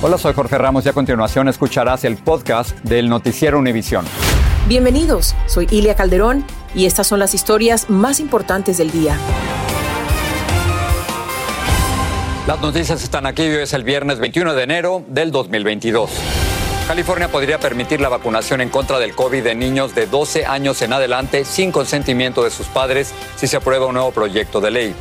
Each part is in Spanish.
Hola, soy Jorge Ramos y a continuación escucharás el podcast del Noticiero Univisión. Bienvenidos, soy Ilia Calderón y estas son las historias más importantes del día. Las noticias están aquí, hoy es el viernes 21 de enero del 2022. California podría permitir la vacunación en contra del COVID de niños de 12 años en adelante sin consentimiento de sus padres si se aprueba un nuevo proyecto de ley.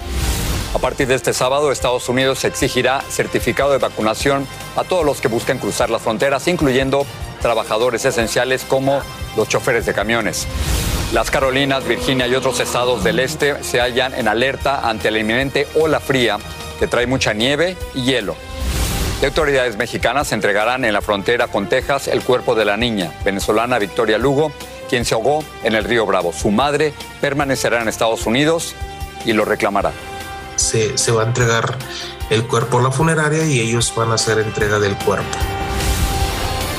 A partir de este sábado, Estados Unidos exigirá certificado de vacunación a todos los que busquen cruzar las fronteras, incluyendo trabajadores esenciales como los choferes de camiones. Las Carolinas, Virginia y otros estados del este se hallan en alerta ante la inminente ola fría que trae mucha nieve y hielo. Y autoridades mexicanas entregarán en la frontera con Texas el cuerpo de la niña venezolana Victoria Lugo, quien se ahogó en el río Bravo. Su madre permanecerá en Estados Unidos y lo reclamará se, va a entregar el cuerpo a la funeraria y ellos van a hacer entrega del cuerpo.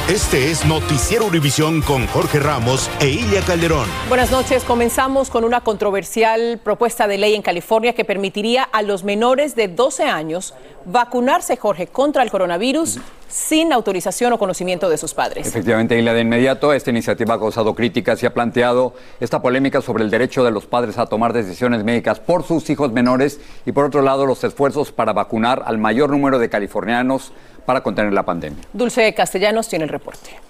Este es Noticiero Univisión con Jorge Ramos e Ilia Calderón. Buenas noches. Comenzamos con una controversial propuesta de ley en California que permitiría a los menores de 12 años vacunarse, Jorge, contra el coronavirus sin autorización o conocimiento de sus padres. Efectivamente, Ilia, de inmediato esta iniciativa ha causado críticas y ha planteado esta polémica sobre el derecho de los padres a tomar decisiones médicas por sus hijos menores y por otro lado los esfuerzos para vacunar al mayor número de californianos para contener la pandemia. Dulce Castellanos tiene el reporte.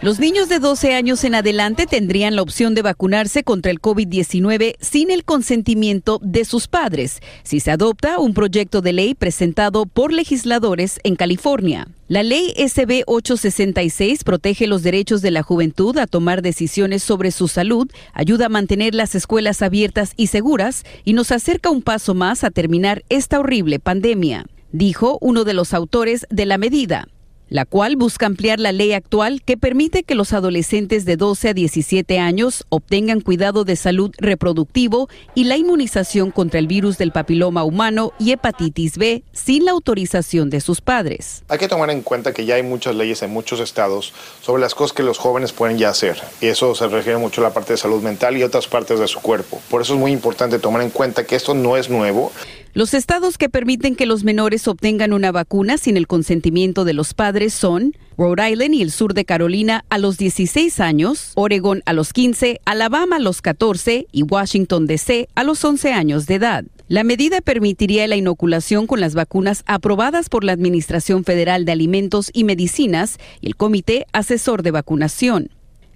Los niños de 12 años en adelante tendrían la opción de vacunarse contra el COVID-19 sin el consentimiento de sus padres, si se adopta un proyecto de ley presentado por legisladores en California. La ley SB 866 protege los derechos de la juventud a tomar decisiones sobre su salud, ayuda a mantener las escuelas abiertas y seguras y nos acerca un paso más a terminar esta horrible pandemia dijo uno de los autores de la medida la cual busca ampliar la ley actual que permite que los adolescentes de 12 a 17 años obtengan cuidado de salud reproductivo y la inmunización contra el virus del papiloma humano y hepatitis B sin la autorización de sus padres. Hay que tomar en cuenta que ya hay muchas leyes en muchos estados sobre las cosas que los jóvenes pueden ya hacer y eso se refiere mucho a la parte de salud mental y otras partes de su cuerpo. Por eso es muy importante tomar en cuenta que esto no es nuevo. Los estados que permiten que los menores obtengan una vacuna sin el consentimiento de los padres son Rhode Island y el sur de Carolina a los 16 años, Oregon a los 15, Alabama a los 14 y Washington DC a los 11 años de edad. La medida permitiría la inoculación con las vacunas aprobadas por la Administración Federal de Alimentos y Medicinas y el Comité Asesor de Vacunación.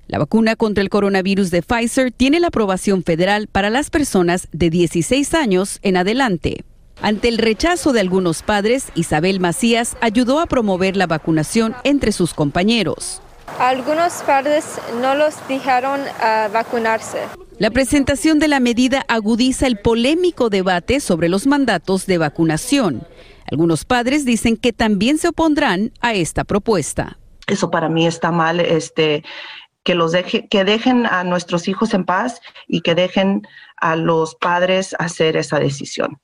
La vacuna contra el coronavirus de Pfizer tiene la aprobación federal para las personas de 16 años en adelante. Ante el rechazo de algunos padres, Isabel Macías ayudó a promover la vacunación entre sus compañeros. Algunos padres no los dejaron a vacunarse. La presentación de la medida agudiza el polémico debate sobre los mandatos de vacunación. Algunos padres dicen que también se opondrán a esta propuesta. Eso para mí está mal, este, que los que dejen a nuestros hijos en paz y que dejen a los padres hacer esa decisión.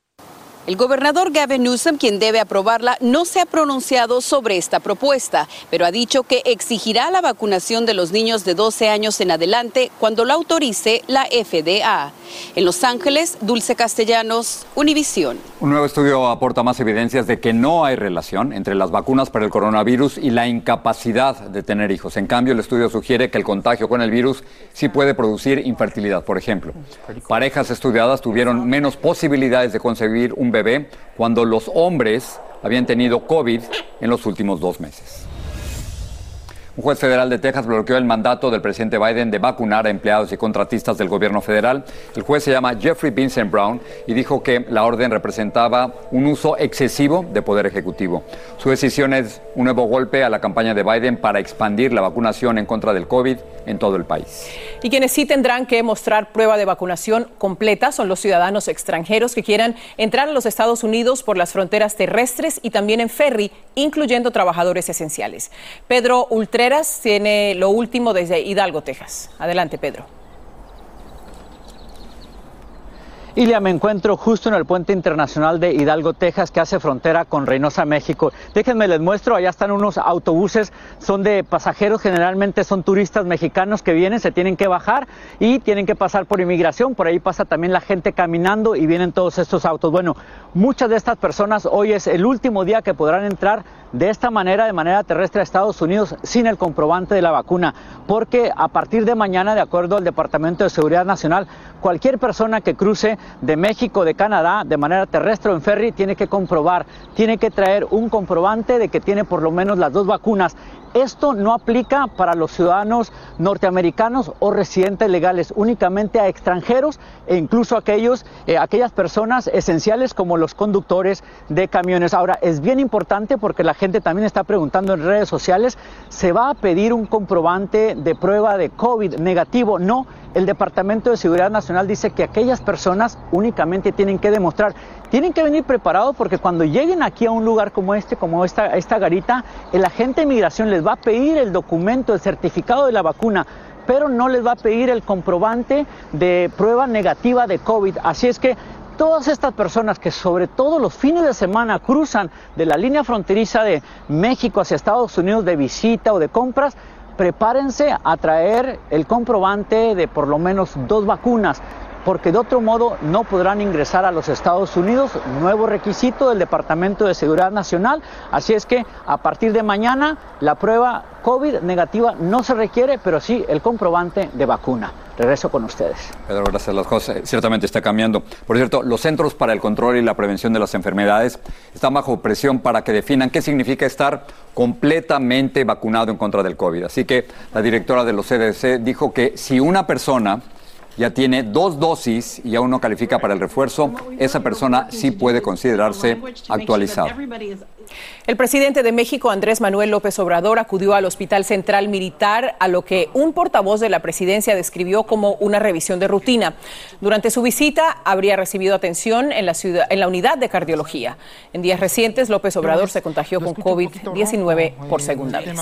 El gobernador Gavin Newsom, quien debe aprobarla, no se ha pronunciado sobre esta propuesta, pero ha dicho que exigirá la vacunación de los niños de 12 años en adelante cuando la autorice la FDA. En Los Ángeles, Dulce Castellanos, Univisión. Un nuevo estudio aporta más evidencias de que no hay relación entre las vacunas para el coronavirus y la incapacidad de tener hijos. En cambio, el estudio sugiere que el contagio con el virus sí puede producir infertilidad. Por ejemplo, parejas estudiadas tuvieron menos posibilidades de concebir un bebé cuando los hombres habían tenido COVID en los últimos dos meses. Un juez federal de Texas bloqueó el mandato del presidente Biden de vacunar a empleados y contratistas del gobierno federal. El juez se llama Jeffrey Vincent Brown y dijo que la orden representaba un uso excesivo de poder ejecutivo. Su decisión es un nuevo golpe a la campaña de Biden para expandir la vacunación en contra del COVID en todo el país. Y quienes sí tendrán que mostrar prueba de vacunación completa son los ciudadanos extranjeros que quieran entrar a los Estados Unidos por las fronteras terrestres y también en ferry, incluyendo trabajadores esenciales. Pedro Tiene lo último desde Hidalgo, Texas. Adelante, Pedro. Ilia, me encuentro justo en el puente internacional de Hidalgo, Texas, que hace frontera con Reynosa, México. Déjenme les muestro, allá están unos autobuses, son de pasajeros, generalmente son turistas mexicanos que vienen, se tienen que bajar y tienen que pasar por inmigración. Por ahí pasa también la gente caminando y vienen todos estos autos. Bueno, muchas de estas personas hoy es el último día que podrán entrar de esta manera, de manera terrestre a Estados Unidos sin el comprobante de la vacuna, porque a partir de mañana, de acuerdo al Departamento de Seguridad Nacional, cualquier persona que cruce de México, de Canadá, de manera terrestre o en ferry, tiene que comprobar, tiene que traer un comprobante de que tiene por lo menos las dos vacunas. Esto no aplica para los ciudadanos norteamericanos o residentes legales, únicamente a extranjeros e incluso aquellos, eh, aquellas personas esenciales como los conductores de camiones. Ahora, es bien importante porque la gente también está preguntando en redes sociales, ¿se va a pedir un comprobante de prueba de COVID negativo? No, el Departamento de Seguridad Nacional dice que aquellas personas únicamente tienen que demostrar tienen que venir preparados porque cuando lleguen aquí a un lugar como este, como esta, garita, el agente de migración les va a pedir el documento, el certificado de la vacuna, pero no les va a pedir el comprobante de prueba negativa de COVID. Así es que todas estas personas que sobre todo los fines de semana cruzan de la línea fronteriza de México hacia Estados Unidos de visita o de compras, prepárense a traer el comprobante de por lo menos dos vacunas porque de otro modo no podrán ingresar a los Estados Unidos, nuevo requisito del Departamento de Seguridad Nacional, así es que a partir de mañana la prueba COVID negativa no se requiere, pero sí el comprobante de vacuna. Regreso con ustedes. Pedro, gracias. Las cosas ciertamente está cambiando. Por cierto, los Centros para el Control y la Prevención de las Enfermedades están bajo presión para que definan qué significa estar completamente vacunado en contra del COVID. Así que la directora de los CDC dijo que si una persona ya tiene dos dosis y aún no califica para el refuerzo, esa persona sí puede considerarse actualizada. El presidente de México, Andrés Manuel López Obrador, acudió al Hospital Central Militar, a lo que un portavoz de la presidencia describió como una revisión de rutina. Durante su visita, habría recibido atención en la, ciudad, en la unidad de cardiología. En días recientes, López Obrador se contagió con COVID-19 por segunda vez.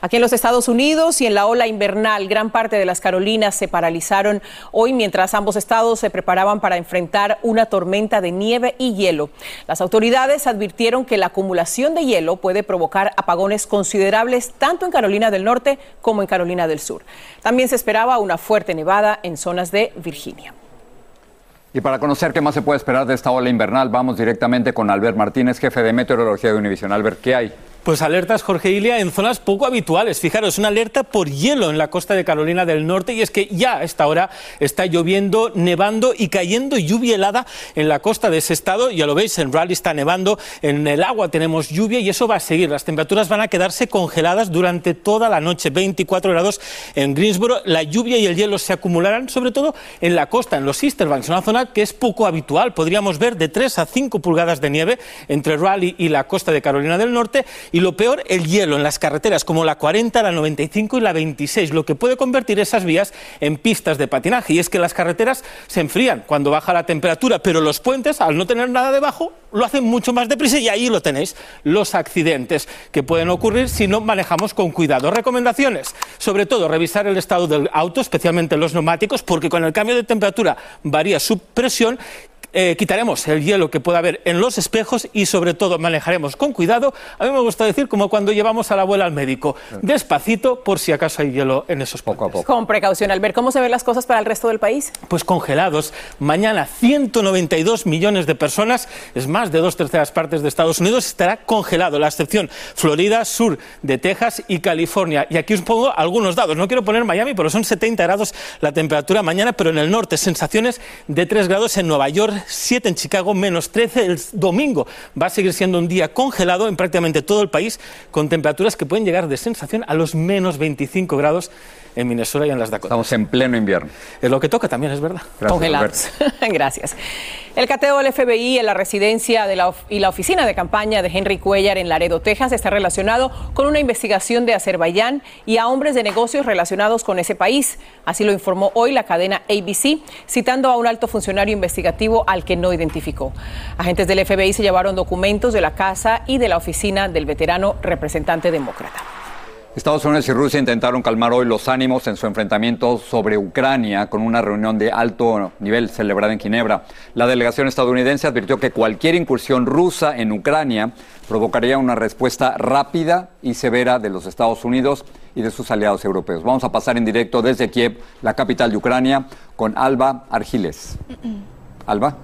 Aquí en los Estados Unidos y en la ola invernal, gran parte de las Carolinas se paralizaron hoy mientras ambos estados se preparaban para enfrentar una tormenta de nieve y hielo. Las autoridades advirtieron que la acumulación de hielo puede provocar apagones considerables tanto en Carolina del Norte como en Carolina del Sur. También se esperaba una fuerte nevada en zonas de Virginia. Y para conocer qué más se puede esperar de esta ola invernal, vamos directamente con Albert Martínez, jefe de meteorología de Univision. Albert, ¿qué hay? Pues alertas, Jorge Ilia, en zonas poco habituales. Fijaros, una alerta por hielo en la costa de Carolina del Norte y es que ya a esta hora está lloviendo, nevando y cayendo lluvia helada en la costa de ese estado. Ya lo veis, en Raleigh está nevando, en el agua tenemos lluvia y eso va a seguir. Las temperaturas van a quedarse congeladas durante toda la noche, 24 grados en Greensboro. La lluvia y el hielo se acumularán sobre todo en la costa, en los Easter Banks, una zona que es poco habitual. Podríamos ver de 3 a 5 pulgadas de nieve entre Raleigh y la costa de Carolina del Norte y lo peor, el hielo en las carreteras como la 40, la 95 y la 26, lo que puede convertir esas vías en pistas de patinaje. Y es que las carreteras se enfrían cuando baja la temperatura, pero los puentes, al no tener nada debajo, lo hacen mucho más deprisa y ahí lo tenéis, los accidentes que pueden ocurrir si no manejamos con cuidado. Recomendaciones, sobre todo revisar el estado del auto, especialmente los neumáticos, porque con el cambio de temperatura varía su presión eh, quitaremos el hielo que pueda haber en los espejos y sobre todo manejaremos con cuidado. A mí me gusta decir como cuando llevamos a la abuela al médico, despacito por si acaso hay hielo en esos poco a poco. Con precaución, al ver cómo se ven las cosas para el resto del país. Pues congelados. Mañana 192 millones de personas, es más de dos terceras partes de Estados Unidos, estará congelado, la excepción Florida, sur de Texas y California. Y aquí os pongo algunos dados. No quiero poner Miami, pero son 70 grados la temperatura mañana, pero en el norte sensaciones de 3 grados en Nueva York, 7 en Chicago, menos 13 el domingo. Va a seguir siendo un día congelado en prácticamente todo el país, con temperaturas que pueden llegar de sensación a los menos 25 grados en Minnesota y en las Dakotas. Estamos en pleno invierno. Es lo que toca también, es verdad. Congelados. Gracias. El cateo del FBI en la residencia de la y la oficina de campaña de Henry Cuellar en Laredo, Texas, está relacionado con una investigación de Azerbaiyán y a hombres de negocios relacionados con ese país. Así lo informó hoy la cadena ABC, citando a un alto funcionario investigativo al que no identificó. Agentes del FBI se llevaron documentos de la casa y de la oficina del veterano representante demócrata. Estados Unidos y Rusia intentaron calmar hoy los ánimos en su enfrentamiento sobre Ucrania con una reunión de alto nivel celebrada en Ginebra. La delegación estadounidense advirtió que cualquier incursión rusa en Ucrania provocaría una respuesta rápida y severa de los Estados Unidos y de sus aliados europeos. Vamos a pasar en directo desde Kiev, la capital de Ucrania, con Alba Argiles. Alba.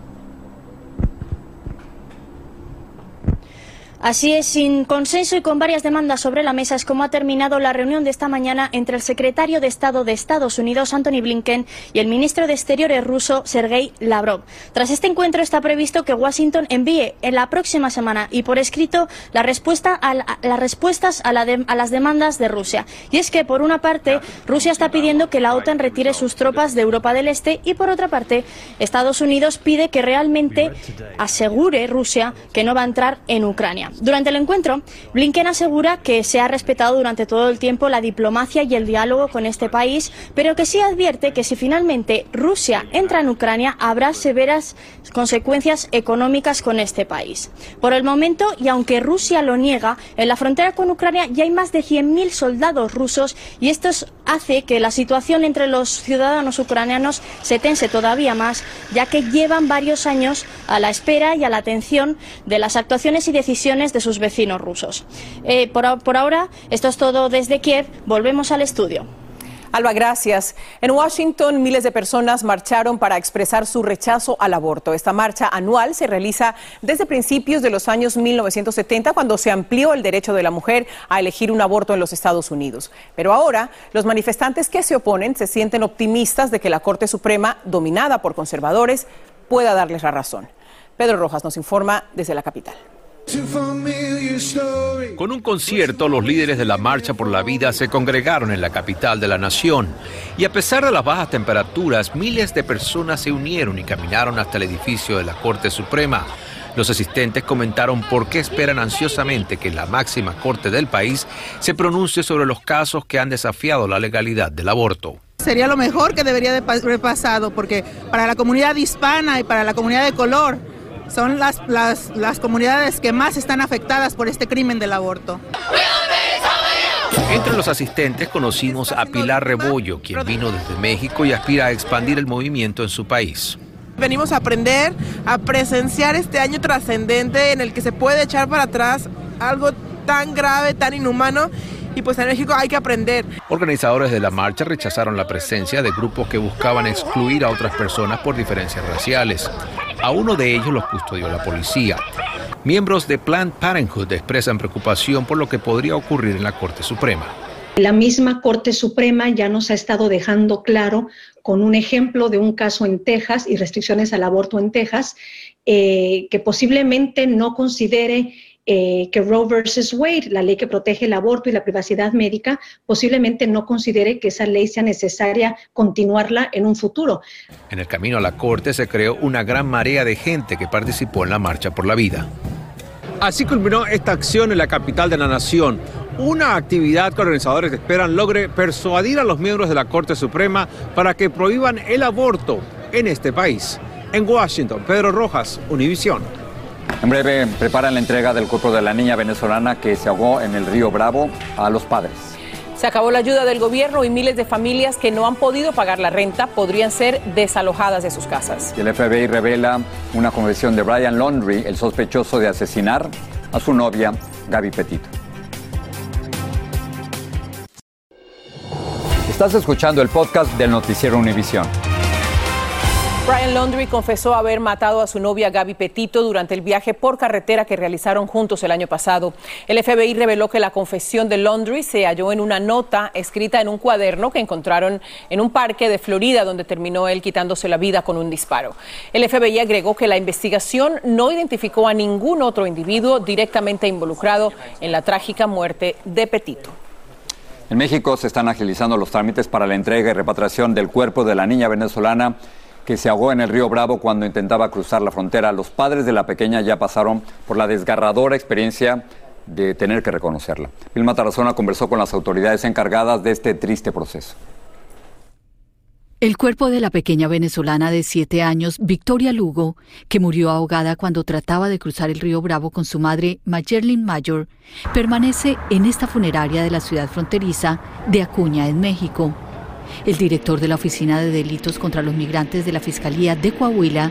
Así es, sin consenso y con varias demandas sobre la mesa es como ha terminado la reunión de esta mañana entre el secretario de Estado de Estados Unidos, Anthony Blinken, y el ministro de Exteriores ruso, Sergei Lavrov. Tras este encuentro está previsto que Washington envíe en la próxima semana y por escrito la respuesta a las respuestas a, a las demandas de Rusia. Y es que, por una parte, Rusia está pidiendo que la OTAN retire sus tropas de Europa del Este y, por otra parte, Estados Unidos pide que realmente asegure Rusia que no va a entrar en Ucrania. Durante el encuentro, Blinken asegura que se ha respetado durante todo el tiempo la diplomacia y el diálogo con este país, pero que sí advierte que si finalmente Rusia entra en Ucrania habrá severas consecuencias económicas con este país. Por el momento, y aunque Rusia lo niega, en la frontera con Ucrania ya hay más de 100.000 soldados rusos y esto hace que la situación entre los ciudadanos ucranianos se tense todavía más, ya que llevan varios años a la espera y a la atención de las actuaciones y decisiones de sus vecinos rusos. Eh, por, por ahora, esto es todo desde Kiev. Volvemos al estudio. Alba, gracias. En Washington, miles de personas marcharon para expresar su rechazo al aborto. Esta marcha anual se realiza desde principios de los años 1970, cuando se amplió el derecho de la mujer a elegir un aborto en los Estados Unidos. Pero ahora, los manifestantes que se oponen se sienten optimistas de que la Corte Suprema, dominada por conservadores, pueda darles la razón. Pedro Rojas nos informa desde la capital. Con un concierto, los líderes de la Marcha por la Vida se congregaron en la capital de la nación. Y a pesar de las bajas temperaturas, miles de personas se unieron y caminaron hasta el edificio de la Corte Suprema. Los asistentes comentaron por qué esperan ansiosamente que la máxima corte del país se pronuncie sobre los casos que han desafiado la legalidad del aborto. Sería lo mejor que debería de haber pasado, porque para la comunidad hispana y para la comunidad de color, son las, las, las comunidades que más están afectadas por este crimen del aborto. Entre los asistentes conocimos a Pilar Rebollo, quien vino desde México y aspira a expandir el movimiento en su país. Venimos a aprender, a presenciar este año trascendente en el que se puede echar para atrás algo tan grave, tan inhumano y pues en México hay que aprender. Organizadores de la marcha rechazaron la presencia de grupos que buscaban excluir a otras personas por diferencias raciales. A uno de ellos los custodió la policía. Miembros de Planned Parenthood expresan preocupación por lo que podría ocurrir en la Corte Suprema. La misma Corte Suprema ya nos ha estado dejando claro con un ejemplo de un caso en Texas y restricciones al aborto en Texas, eh, que posiblemente no considere eh, que Roe versus Wade, la ley que protege el aborto y la privacidad médica, posiblemente no considere que esa ley sea necesaria continuarla en un futuro. En el camino a la Corte se creó una gran marea de gente que participó en la Marcha por la Vida. Así culminó esta acción en la capital de la nación, una actividad que organizadores esperan logre persuadir a los miembros de la Corte Suprema para que prohíban el aborto en este país. En Washington, Pedro Rojas, Univisión. En breve preparan la entrega del cuerpo de la niña venezolana que se ahogó en el río Bravo a los padres. Se acabó la ayuda del gobierno y miles de familias que no han podido pagar la renta podrían ser desalojadas de sus casas. el FBI revela una conversión de Brian Laundrie, el sospechoso de asesinar a su novia Gaby Petito. Estás escuchando el podcast del noticiero Univisión. Brian Laundrie confesó haber matado a su novia Gaby Petito durante el viaje por carretera que realizaron juntos el año pasado. El FBI reveló que la confesión de Laundrie se halló en una nota escrita en un cuaderno que encontraron en un parque de Florida donde terminó él quitándose la vida con un disparo. El FBI agregó que la investigación no identificó a ningún otro individuo directamente involucrado en la trágica muerte de Petito. En México se están agilizando los trámites para la entrega y repatriación del cuerpo de la niña venezolana que se ahogó en el río Bravo cuando intentaba cruzar la frontera. Los padres de la pequeña ya pasaron por la desgarradora experiencia de tener que reconocerla. Vilma Tarazona conversó con las autoridades encargadas de este triste proceso. El cuerpo de la pequeña venezolana de siete años, Victoria Lugo, que murió ahogada cuando trataba de cruzar el río Bravo con su madre, Mayerlin Mayor, permanece en esta funeraria de la ciudad fronteriza de Acuña, en México. El director de la Oficina de Delitos contra los Migrantes de la Fiscalía de Coahuila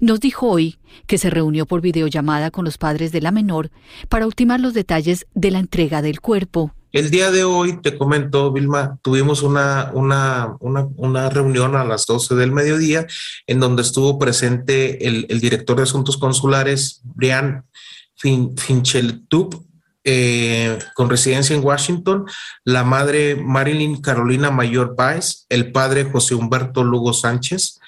nos dijo hoy que se reunió por videollamada con los padres de la menor para ultimar los detalles de la entrega del cuerpo. El día de hoy, te comento, Vilma, tuvimos una, una, una, reunión a las 12 del mediodía en donde estuvo presente el, director de Asuntos Consulares, Brian fin, Fincheltup, eh, con residencia en Washington, la madre Marilyn Carolina Mayor Baez, el padre José Humberto Lugo Sánchez.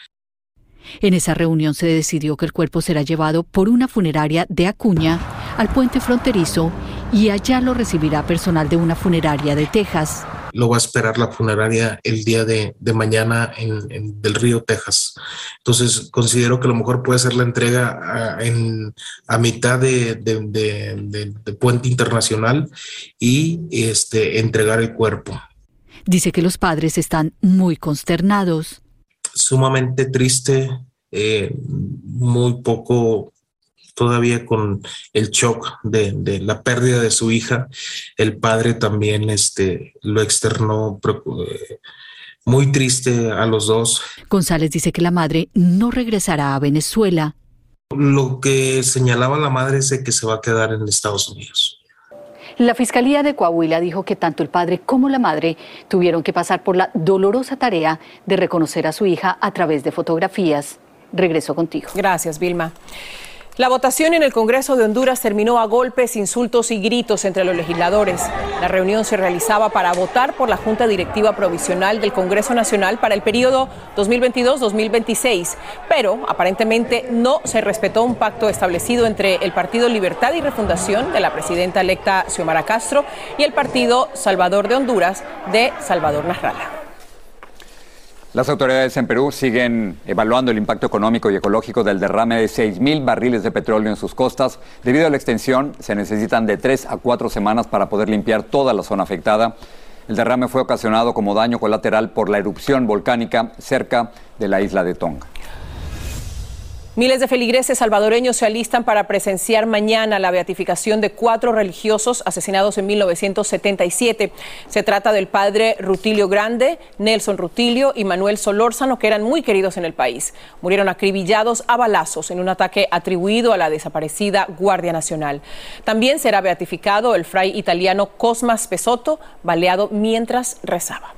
En esa reunión se decidió que el cuerpo será llevado por una funeraria de Acuña al puente fronterizo y allá lo recibirá personal de una funeraria de Texas lo va a esperar la funeraria el día de, mañana en, del Río, Texas. Entonces, considero que a lo mejor puede ser la entrega a, en, a mitad de, de, Puente Internacional y este, entregar el cuerpo. Dice que los padres están muy consternados. Sumamente triste, eh, muy poco todavía con el shock de, la pérdida de su hija, el padre también este, lo externó eh, muy triste a los dos. González dice que la madre no regresará a Venezuela. Lo que señalaba la madre es que se va a quedar en Estados Unidos. La Fiscalía de Coahuila dijo que tanto el padre como la madre tuvieron que pasar por la dolorosa tarea de reconocer a su hija a través de fotografías. Regreso contigo. Gracias, Vilma. La votación en el Congreso de Honduras terminó a golpes, insultos y gritos entre los legisladores. La reunión se realizaba para votar por la Junta Directiva Provisional del Congreso Nacional para el periodo 2022-2026, pero aparentemente no se respetó un pacto establecido entre el Partido Libertad y Refundación de la presidenta electa Xiomara Castro y el Partido Salvador de Honduras de Salvador Narrala. Las autoridades en Perú siguen evaluando el impacto económico y ecológico del derrame de 6.000 barriles de petróleo en sus costas. Debido a la extensión, se necesitan de tres a cuatro semanas para poder limpiar toda la zona afectada. El derrame fue ocasionado como daño colateral por la erupción volcánica cerca de la isla de Tonga. Miles de feligreses salvadoreños se alistan para presenciar mañana la beatificación de cuatro religiosos asesinados en 1977. Se trata del padre Rutilio Grande, Nelson Rutilio y Manuel Solórzano, que eran muy queridos en el país. Murieron acribillados a balazos en un ataque atribuido a la desaparecida Guardia Nacional. También será beatificado el fray italiano Cosmas Pesotto, baleado mientras rezaba.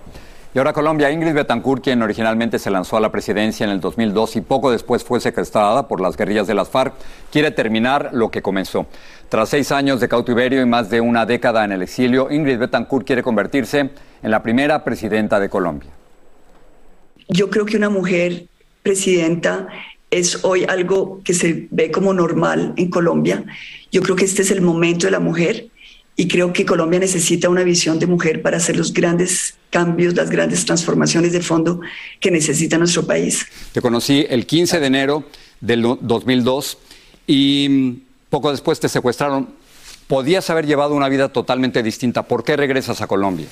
Y ahora Colombia, Ingrid Betancourt, quien originalmente se lanzó a la presidencia en el 2002 y poco después fue secuestrada por las guerrillas de las FARC, quiere terminar lo que comenzó. Tras seis años de cautiverio y más de una década en el exilio, Ingrid Betancourt quiere convertirse en la primera presidenta de Colombia. Yo creo que una mujer presidenta es hoy algo que se ve como normal en Colombia. Yo creo que este es el momento de la mujer y creo que Colombia necesita una visión de mujer para hacer los grandes cambios, las grandes transformaciones de fondo que necesita nuestro país. Te conocí el 15 de enero del 2002 y poco después te secuestraron. Podías haber llevado una vida totalmente distinta. ¿Por qué regresas a Colombia?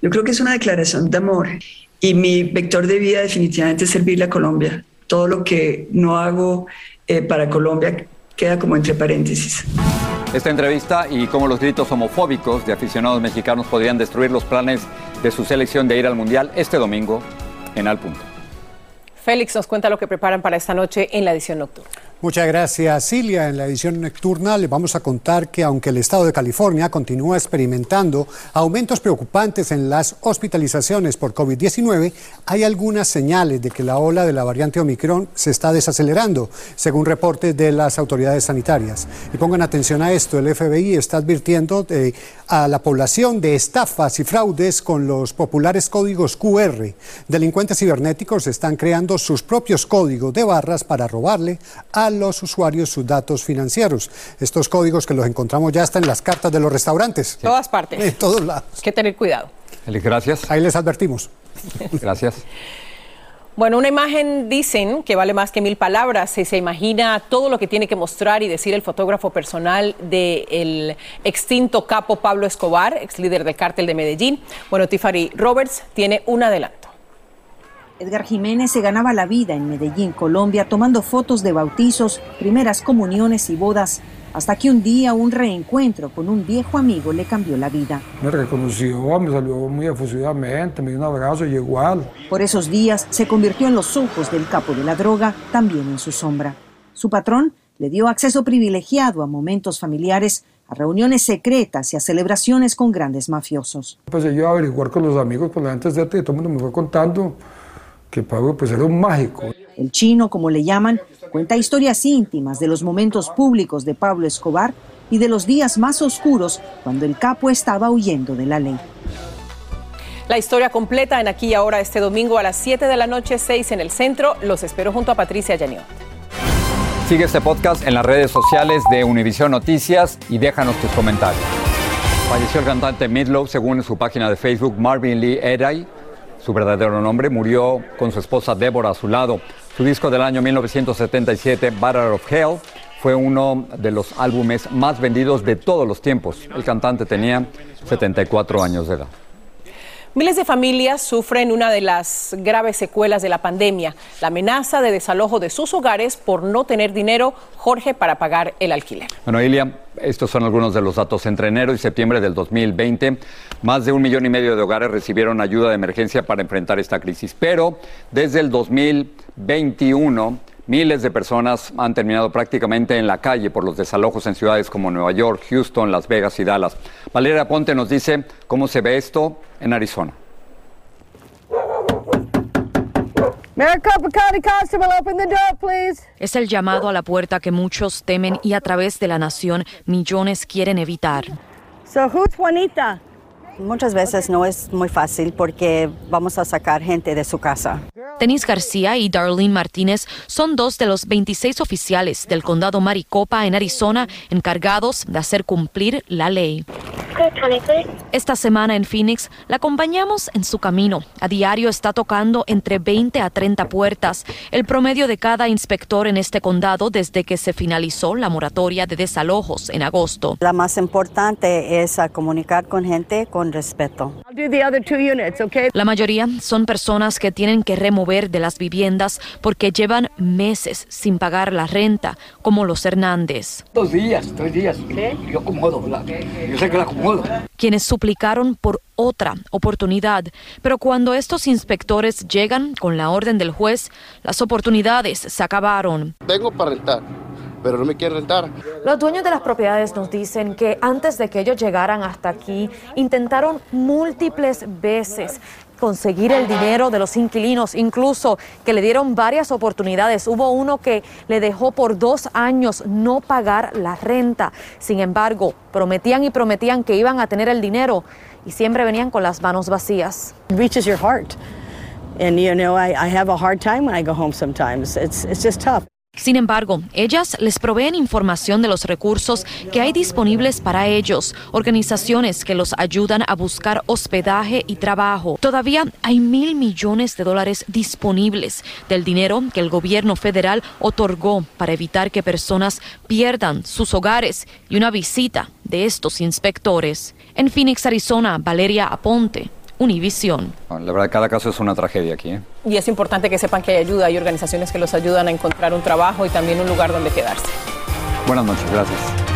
Yo creo que es una declaración de amor y mi vector de vida definitivamente es servirle a Colombia. Todo lo que no hago eh, para Colombia queda como entre paréntesis. Esta entrevista y cómo los gritos homofóbicos de aficionados mexicanos podrían destruir los planes de su selección de ir al Mundial este domingo en Al Punto. Félix nos cuenta lo que preparan para esta noche en la edición nocturna. Muchas gracias, Cilia. En la edición nocturna les vamos a contar que aunque el estado de California continúa experimentando aumentos preocupantes en las hospitalizaciones por COVID-19, hay algunas señales de que la ola de la variante Omicron se está desacelerando, según reportes de las autoridades sanitarias. Y pongan atención a esto, el FBI está advirtiendo eh, a la población de estafas y fraudes con los populares códigos QR. Delincuentes cibernéticos están creando sus propios códigos de barras para robarle a los usuarios sus datos financieros. Estos códigos que los encontramos ya hasta en las cartas de los restaurantes. Todas partes. En todos lados. Hay que tener cuidado. Gracias. Ahí les advertimos. Gracias. Bueno, una imagen dicen que vale más que mil palabras. Si se imagina todo lo que tiene que mostrar y decir el fotógrafo personal del extinto capo Pablo Escobar, ex líder del cártel de Medellín. Bueno, Tiffany Roberts tiene un adelanto. Edgar Jiménez se ganaba la vida en Medellín, Colombia, tomando fotos de bautizos, primeras comuniones y bodas, hasta que un día un reencuentro con un viejo amigo le cambió la vida. Me reconoció, me salió muy efusivamente, me dio un abrazo y igual. Por esos días se convirtió en los ojos del capo de la droga, también en su sombra. Su patrón le dio acceso privilegiado a momentos familiares, a reuniones secretas y a celebraciones con grandes mafiosos. Pues yo a averiguar con los amigos, con la gente de todo el mundo me fue contando que Pablo pues era un mágico. El chino, como le llaman, Cuenta historias íntimas de los momentos públicos de Pablo Escobar y de los días más oscuros cuando el capo estaba huyendo de la ley. La historia completa en Aquí y Ahora este domingo a las 7 de la noche, 6 en el centro. Los espero junto a Patricia Yaniot. Sigue este podcast en las redes sociales de Univision Noticias y déjanos tus comentarios. Falleció el cantante Midlow según su página de Facebook Marvin Lee Eray. Su verdadero nombre murió con su esposa Deborah a su lado. Su disco del año 1977, Battle of Hell, fue uno de los álbumes más vendidos de todos los tiempos. El cantante tenía 74 años de edad. Miles de familias sufren una de las graves secuelas de la pandemia, la amenaza de desalojo de sus hogares por no tener dinero, Jorge, para pagar el alquiler. Bueno, Ilia, estos son algunos de los datos. Entre enero y septiembre del 2020, más de un millón y medio de hogares recibieron ayuda de emergencia para enfrentar esta crisis. Pero desde el 2021, Miles de personas han terminado prácticamente en la calle por los desalojos en ciudades como Nueva York, Houston, Las Vegas y Dallas. Valeria Ponte nos dice cómo se ve esto en Arizona. Es el llamado a la puerta que muchos temen y a través de la nación millones quieren evitar. So who's Juanita? Muchas veces no es muy fácil porque vamos a sacar gente de su casa. Denis García y Darlene Martínez son dos de los 26 oficiales del condado Maricopa en Arizona encargados de hacer cumplir la ley. Esta semana en Phoenix la acompañamos en su camino. A diario está tocando entre 20 a 30 puertas, el promedio de cada inspector en este condado desde que se finalizó la moratoria de desalojos en agosto. La más importante es comunicar con gente con respeto. La mayoría son personas que tienen que remover de las viviendas porque llevan meses sin pagar la renta, como los Hernández. Dos días, tres días. Yo acomodo, yo sé que la acomodo. Quienes suplicaron por otra oportunidad, pero cuando estos inspectores llegan con la orden del juez, las oportunidades se acabaron. Vengo para rentar pero no me quiere rentar. Los dueños de las propiedades nos dicen que antes de que ellos llegaran hasta aquí, intentaron múltiples veces conseguir el dinero de los inquilinos, incluso que le dieron varias oportunidades. Hubo uno que le dejó por dos años no pagar la renta. Sin embargo, prometían y prometían que iban a tener el dinero y siempre venían con las manos vacías. reaches your heart. And you know, I, have a hard time when I go home sometimes. It's just tough. Sin embargo, ellas les proveen información de los recursos que hay disponibles para ellos, organizaciones que los ayudan a buscar hospedaje y trabajo. Todavía hay mil millones de dólares disponibles del dinero que el gobierno federal otorgó para evitar que personas pierdan sus hogares y una visita de estos inspectores. En Phoenix, Arizona, Valeria Aponte, Univisión. La verdad, cada caso es una tragedia aquí. ¿eh? Y es importante que sepan que hay ayuda, hay organizaciones que los ayudan a encontrar un trabajo y también un lugar donde quedarse. Buenas noches, gracias.